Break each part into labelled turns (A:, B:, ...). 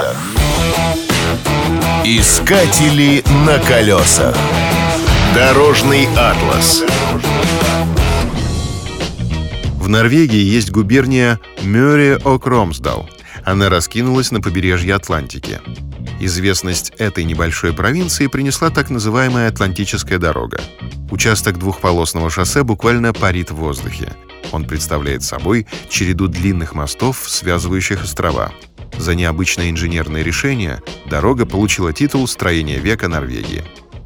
A: колесах. Искатели на колесах. Дорожный атлас.
B: В Норвегии есть губерния Мёре-Окромсдал. Она раскинулась на побережье Атлантики. Известность этой небольшой провинции принесла так называемая Атлантическая дорога. Участок двухполосного шоссе буквально парит в воздухе. Он представляет собой череду длинных мостов, связывающих острова. За необычное инженерное решение дорога получила титул «Строение века Норвегии».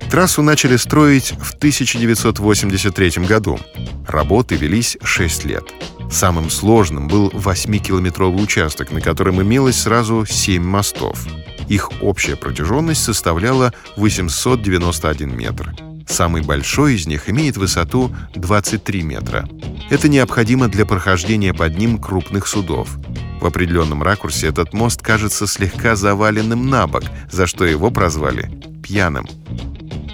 B: Трассу начали строить в 1983 году. Работы велись 6 лет. Самым сложным был 8-километровый участок, на котором имелось сразу 7 мостов. Их общая протяженность составляла 891 метр. Самый большой из них имеет высоту 23 метра. Это необходимо для прохождения под ним крупных судов. В определенном ракурсе этот мост кажется слегка заваленным на бок, за что его прозвали «пьяным».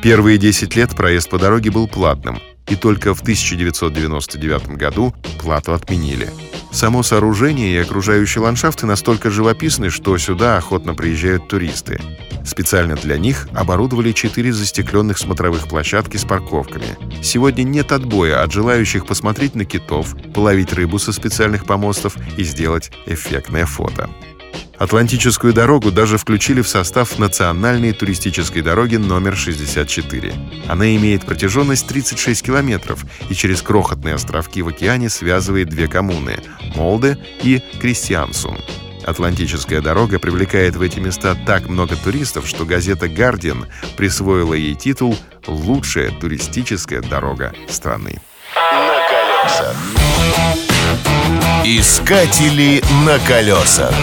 B: Первые 10 лет проезд по дороге был платным, и только в 1999 году плату отменили. Само сооружение и окружающие ландшафты настолько живописны, что сюда охотно приезжают туристы. Специально для них оборудовали четыре застекленных смотровых площадки с парковками. Сегодня нет отбоя от желающих посмотреть на китов, половить рыбу со специальных помостов и сделать эффектное фото. Атлантическую дорогу даже включили в состав национальной туристической дороги номер 64. Она имеет протяженность 36 километров и через крохотные островки в океане связывает две коммуны – Молде и Кристиансун. Атлантическая дорога привлекает в эти места так много туристов, что газета «Гардиан» присвоила ей титул «Лучшая туристическая дорога страны».
A: На колесах. Искатели на колесах.